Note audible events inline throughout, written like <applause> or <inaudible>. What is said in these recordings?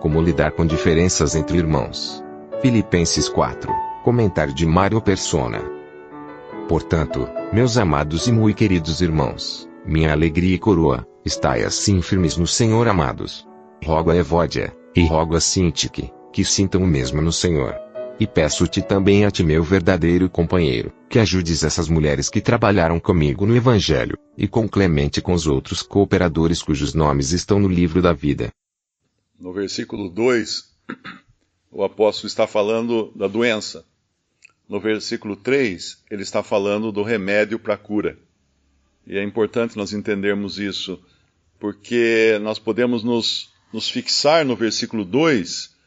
Como lidar com diferenças entre irmãos. Filipenses 4. Comentário de Mário Persona. Portanto, meus amados e muito queridos irmãos, minha alegria e coroa, estai assim firmes no Senhor amados. Rogo a Evódia, e rogo a Sintique, que sintam o mesmo no Senhor. E peço-te também a ti, meu verdadeiro companheiro, que ajudes essas mulheres que trabalharam comigo no Evangelho, e com Clemente com os outros cooperadores cujos nomes estão no livro da vida. No versículo 2, o apóstolo está falando da doença. No versículo 3, ele está falando do remédio para a cura. E é importante nós entendermos isso, porque nós podemos nos, nos fixar no versículo 2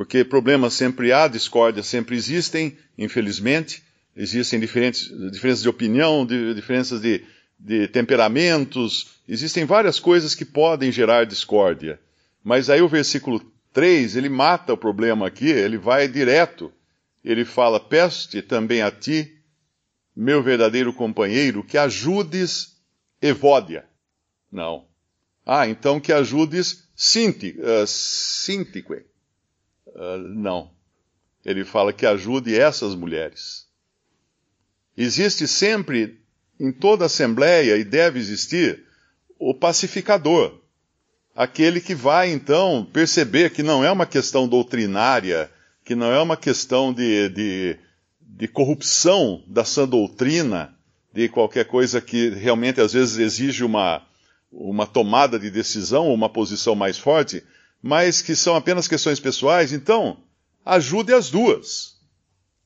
porque problemas sempre há, discórdias sempre existem, infelizmente. Existem diferentes, diferenças de opinião, de, diferenças de, de temperamentos, existem várias coisas que podem gerar discórdia. Mas aí o versículo 3, ele mata o problema aqui, ele vai direto. Ele fala: Peço-te também a ti, meu verdadeiro companheiro, que ajudes Evódia. Não. Ah, então que ajudes Sinti, uh, Sintique. Uh, não. Ele fala que ajude essas mulheres. Existe sempre, em toda assembleia, e deve existir, o pacificador. Aquele que vai, então, perceber que não é uma questão doutrinária, que não é uma questão de, de, de corrupção da sã doutrina, de qualquer coisa que realmente às vezes exige uma, uma tomada de decisão, uma posição mais forte, mas que são apenas questões pessoais, então ajude as duas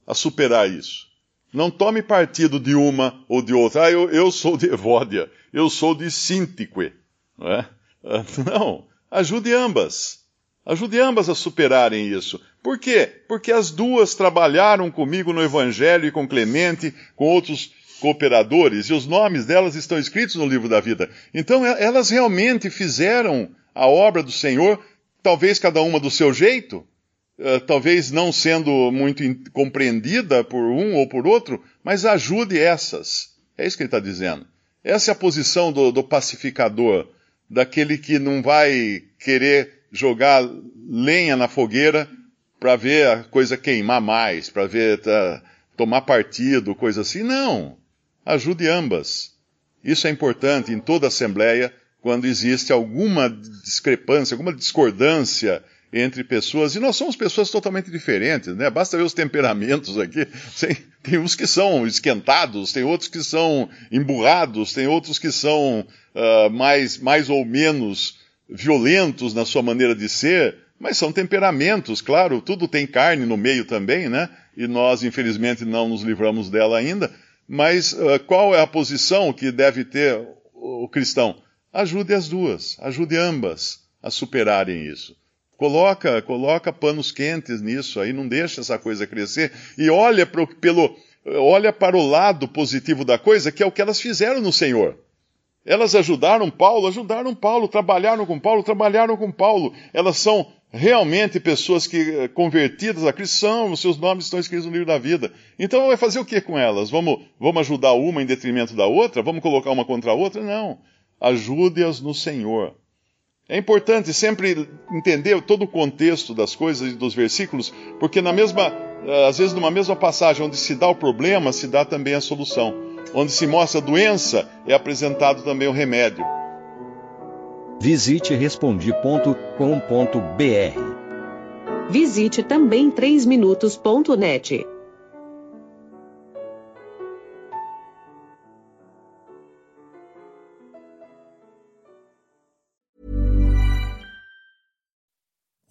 a superar isso. Não tome partido de uma ou de outra. Ah, eu, eu sou de Evódia, eu sou de Sintique. Não, é? <laughs> não, ajude ambas. Ajude ambas a superarem isso. Por quê? Porque as duas trabalharam comigo no Evangelho e com Clemente, com outros cooperadores, e os nomes delas estão escritos no livro da vida. Então elas realmente fizeram a obra do Senhor talvez cada uma do seu jeito, uh, talvez não sendo muito compreendida por um ou por outro, mas ajude essas. É isso que ele está dizendo. Essa é a posição do, do pacificador, daquele que não vai querer jogar lenha na fogueira para ver a coisa queimar mais, para ver tá, tomar partido, coisa assim. Não. Ajude ambas. Isso é importante em toda assembleia quando existe alguma discrepância, alguma discordância entre pessoas, e nós somos pessoas totalmente diferentes, né? Basta ver os temperamentos aqui. <laughs> Tem uns que são esquentados, tem outros que são emburrados, tem outros que são uh, mais, mais ou menos violentos na sua maneira de ser, mas são temperamentos, claro, tudo tem carne no meio também, né? E nós, infelizmente, não nos livramos dela ainda. Mas uh, qual é a posição que deve ter o cristão? ajude as duas, ajude ambas a superarem isso. Coloca, coloca panos quentes nisso aí, não deixa essa coisa crescer e olha pro, pelo, olha para o lado positivo da coisa, que é o que elas fizeram no Senhor. Elas ajudaram Paulo, ajudaram Paulo, trabalharam com Paulo, trabalharam com Paulo. Elas são realmente pessoas que eh, convertidas a Cristo são, os seus nomes estão escritos no livro da vida. Então vai fazer o que com elas? Vamos, vamos ajudar uma em detrimento da outra? Vamos colocar uma contra a outra? Não ajude-as no Senhor. É importante sempre entender todo o contexto das coisas e dos versículos, porque na mesma, eh, às vezes numa mesma passagem onde se dá o problema, se dá também a solução. Onde se mostra a doença, é apresentado também o remédio. Visite respondi.com.br. Visite também 3minutos.net.